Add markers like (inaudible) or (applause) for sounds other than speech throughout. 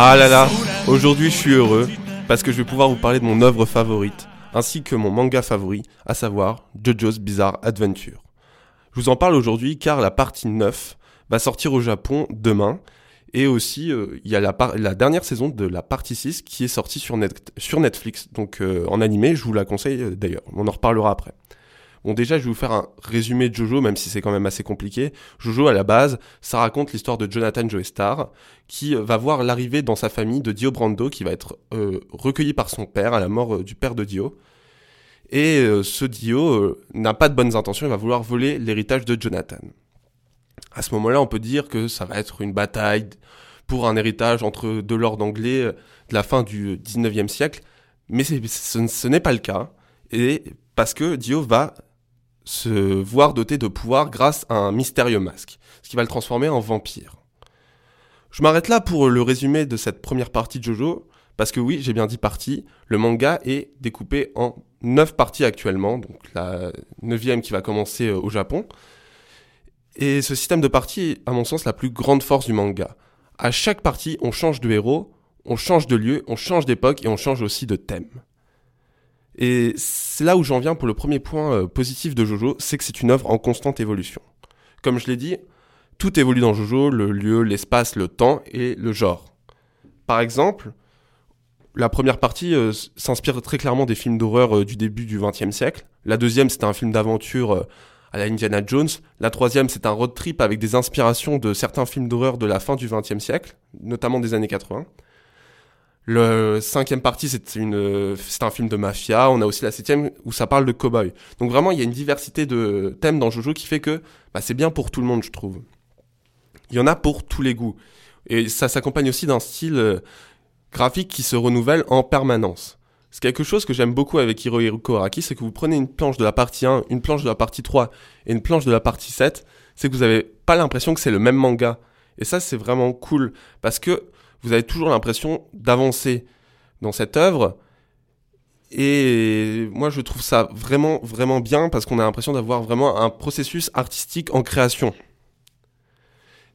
Ah là là, aujourd'hui je suis heureux parce que je vais pouvoir vous parler de mon œuvre favorite ainsi que mon manga favori, à savoir JoJo's Bizarre Adventure. Je vous en parle aujourd'hui car la partie 9 va sortir au Japon demain et aussi euh, il y a la, dernière saison de la partie 6 qui est sortie sur, sur Netflix. Donc euh, en animé, je vous la conseille euh, d'ailleurs, on en reparlera après. Bon, déjà, je vais vous faire un résumé de Jojo, même si c'est quand même assez compliqué. Jojo, à la base, ça raconte l'histoire de Jonathan Joestar, qui va voir l'arrivée dans sa famille de Dio Brando, qui va être euh, recueilli par son père à la mort euh, du père de Dio. Et euh, ce Dio n'a pas de bonnes intentions, il va vouloir voler l'héritage de Jonathan. À ce moment-là, on peut dire que ça va être une bataille pour un héritage entre deux lords anglais de la fin du 19e siècle, mais ce n'est pas le cas. Et parce que Dio va se voir doté de pouvoir grâce à un mystérieux masque, ce qui va le transformer en vampire. Je m'arrête là pour le résumé de cette première partie de Jojo, parce que oui, j'ai bien dit partie, le manga est découpé en 9 parties actuellement, donc la neuvième qui va commencer euh, au Japon. Et ce système de parties est, à mon sens, la plus grande force du manga. À chaque partie, on change de héros, on change de lieu, on change d'époque et on change aussi de thème. Et c'est là où j'en viens pour le premier point euh, positif de Jojo, c'est que c'est une œuvre en constante évolution. Comme je l'ai dit, tout évolue dans Jojo, le lieu, l'espace, le temps et le genre. Par exemple, la première partie euh, s'inspire très clairement des films d'horreur euh, du début du XXe siècle. La deuxième, c'est un film d'aventure à la Indiana Jones. La troisième, c'est un road trip avec des inspirations de certains films d'horreur de la fin du XXe siècle, notamment des années 80. Le cinquième partie, c'est une, c'est un film de mafia. On a aussi la septième où ça parle de cowboy. Donc vraiment, il y a une diversité de thèmes dans Jojo qui fait que bah, c'est bien pour tout le monde, je trouve. Il y en a pour tous les goûts. Et ça s'accompagne aussi d'un style euh, graphique qui se renouvelle en permanence. C'est quelque chose que j'aime beaucoup avec Hirohiko Araki, c'est que vous prenez une planche de la partie 1, une planche de la partie 3 et une planche de la partie 7, c'est que vous n'avez pas l'impression que c'est le même manga. Et ça, c'est vraiment cool. Parce que vous avez toujours l'impression d'avancer dans cette œuvre. Et moi, je trouve ça vraiment, vraiment bien parce qu'on a l'impression d'avoir vraiment un processus artistique en création.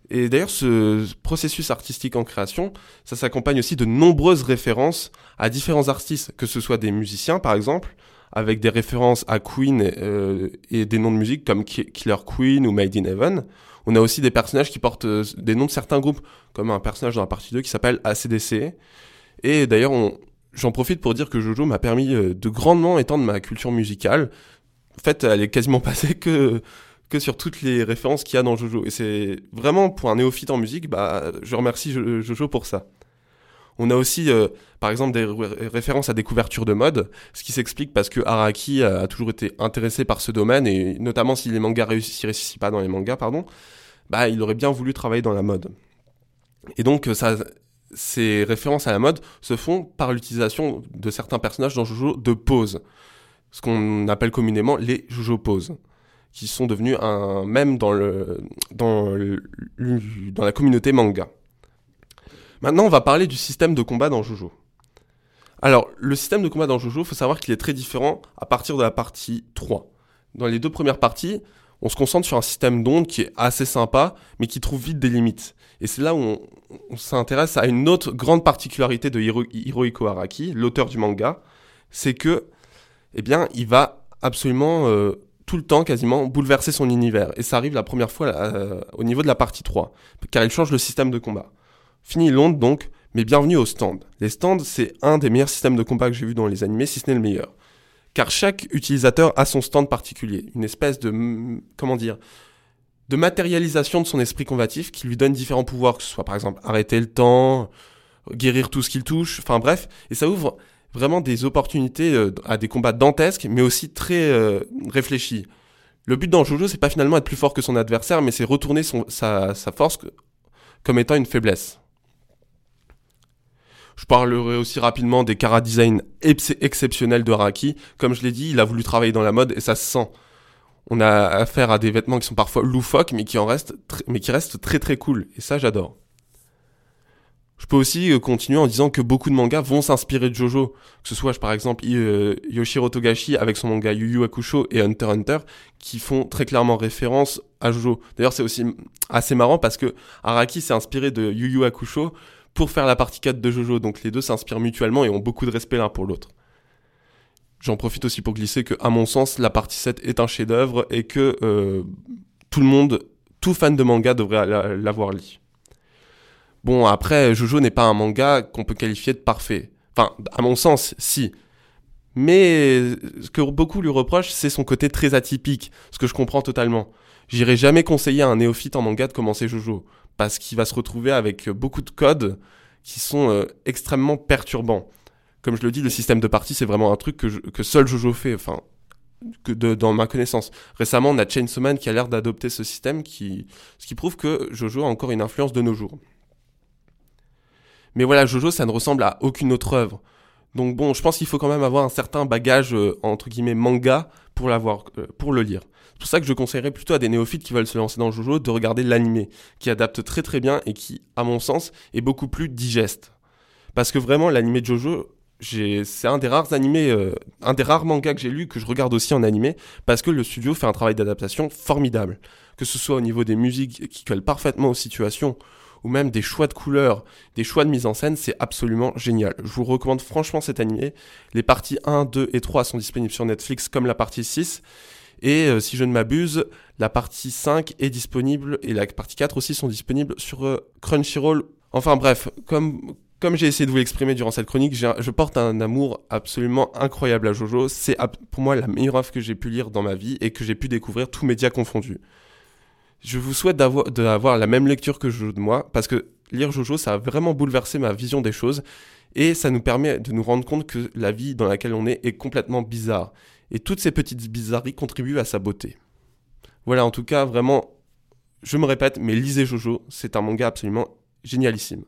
Et d'ailleurs, ce processus artistique en création, ça s'accompagne aussi de nombreuses références à différents artistes, que ce soit des musiciens, par exemple, avec des références à Queen euh, et des noms de musique comme Killer Queen ou Made in Heaven. On a aussi des personnages qui portent euh, des noms de certains groupes, comme un personnage dans la partie 2 qui s'appelle ACDC. Et d'ailleurs, j'en profite pour dire que Jojo m'a permis euh, de grandement étendre ma culture musicale. En fait, elle est quasiment (laughs) passée que que sur toutes les références qu'il y a dans Jojo. Et c'est vraiment pour un néophyte en musique, bah, je remercie Jojo pour ça. On a aussi, euh, par exemple, des références à des couvertures de mode, ce qui s'explique parce que Araki a, toujours été intéressé par ce domaine, et notamment si les mangas réussissent pas dans les mangas, pardon, bah, il aurait bien voulu travailler dans la mode. Et donc, ces références à la mode se font par l'utilisation de certains personnages dans Jojo de poses, ce qu'on appelle communément les Jojo poses, qui sont devenus un même dans la communauté manga. Maintenant, on va parler du système de combat dans Jojo. Alors, le système de combat dans Jojo, faut savoir qu'il est très différent à partir de la partie 3. Dans les deux premières parties, on se concentre sur un système d'ondes qui est assez sympa, mais qui trouve vite des limites. Et c'est là où on, s'intéresse à une autre grande particularité de Hiro, Hirohiko Araki, l'auteur du manga, c'est que, eh bien, il va absolument euh, tout le temps quasiment bouleverser son univers. Et ça arrive la première fois euh, au niveau de la partie 3, car il change le système de combat. Fini Londres donc, mais bienvenue au stand. Les stands, c'est un des meilleurs systèmes de combat que j'ai vu dans les animés, si ce n'est le meilleur. Car chaque utilisateur a son stand particulier, une espèce de, comment dire, de matérialisation de son esprit combatif qui lui donne différents pouvoirs, que ce soit par exemple arrêter le temps, guérir tout ce qu'il touche, enfin bref, et ça ouvre vraiment des opportunités euh, à des combats dantesques, mais aussi très euh, réfléchis. Le but dans Jojo, c'est pas finalement être plus fort que son adversaire, mais c'est retourner sa force comme étant une faiblesse. Je parlerai aussi rapidement des cara design exceptionnels de Araki. Comme je l'ai dit, il a voulu travailler dans la mode et ça se sent. On a affaire à des vêtements qui sont parfois loufoques, mais qui en restent, mais qui restent très très cool. Et ça, j'adore. Je peux aussi euh, continuer en disant que beaucoup de mangas vont s'inspirer de Jojo. Que ce soit, par exemple, euh, Yoshiro Togashi avec son manga Yu Yu Hakusho et Hunter Hunter, qui font très clairement référence à Jojo. D'ailleurs, c'est aussi assez marrant parce que Araki s'est inspiré de Yu Yu Hakusho pour faire la partie 4 de Jojo. Donc les deux s'inspirent mutuellement et ont beaucoup de respect l'un pour l'autre. J'en profite aussi pour glisser que, à mon sens, la partie 7 est un chef-d'œuvre et que euh, tout le monde, tout fan de manga devrait l'avoir lu. Bon, après, Jojo n'est pas un manga qu'on peut qualifier de parfait. Enfin, à mon sens, si. Mais ce que beaucoup lui reprochent, c'est son côté très atypique, ce que je comprends totalement. J'irai jamais conseiller à un néophyte en manga de commencer Jojo, parce qu'il va se retrouver avec beaucoup de codes qui sont euh, extrêmement perturbants. Comme je le dis, le système de partie, c'est vraiment un truc que, seul Jojo fait, enfin, que dans ma connaissance. Récemment, on a Chainsaw Man qui a l'air d'adopter ce système, qui, ce qui prouve que Jojo a encore une influence de nos jours. Mais voilà, Jojo, ça ne ressemble à aucune autre œuvre. Donc bon, je pense qu'il faut quand même avoir un certain bagage euh, entre guillemets manga pour l'avoir, euh, pour le lire. C'est pour ça que je conseillerais plutôt à des néophytes qui veulent se lancer dans Jojo de regarder l'animé, qui adapte très très bien et qui, à mon sens, est beaucoup plus digeste. Parce que vraiment, l'animé de Jojo, c'est un des rares animés, euh, un des rares mangas que j'ai lu que je regarde aussi en animé, parce que le studio fait un travail d'adaptation formidable. Que ce soit au niveau des musiques qui collent parfaitement aux situations, ou même des choix de couleurs, des choix de mise en scène, c'est absolument génial. Je vous recommande franchement cet animé. Les parties 1, 2 et 3 sont disponibles sur Netflix comme la partie 6. Et euh, si je ne m'abuse, la partie 5 est disponible et la partie 4 aussi sont disponibles sur euh, Crunchyroll. Enfin bref, comme, comme j'ai essayé de vous l'exprimer durant cette chronique, je porte un amour absolument incroyable à Jojo. C'est pour moi la meilleure œuvre que j'ai pu lire dans ma vie et que j'ai pu découvrir tous médias confondus. Je vous souhaite d'avoir la même lecture que Jojo de moi, parce que lire Jojo, ça a vraiment bouleversé ma vision des choses, et ça nous permet de nous rendre compte que la vie dans laquelle on est est complètement bizarre. Et toutes ces petites bizarreries contribuent à sa beauté. Voilà, en tout cas, vraiment, je me répète, mais lisez Jojo, c'est un manga absolument génialissime.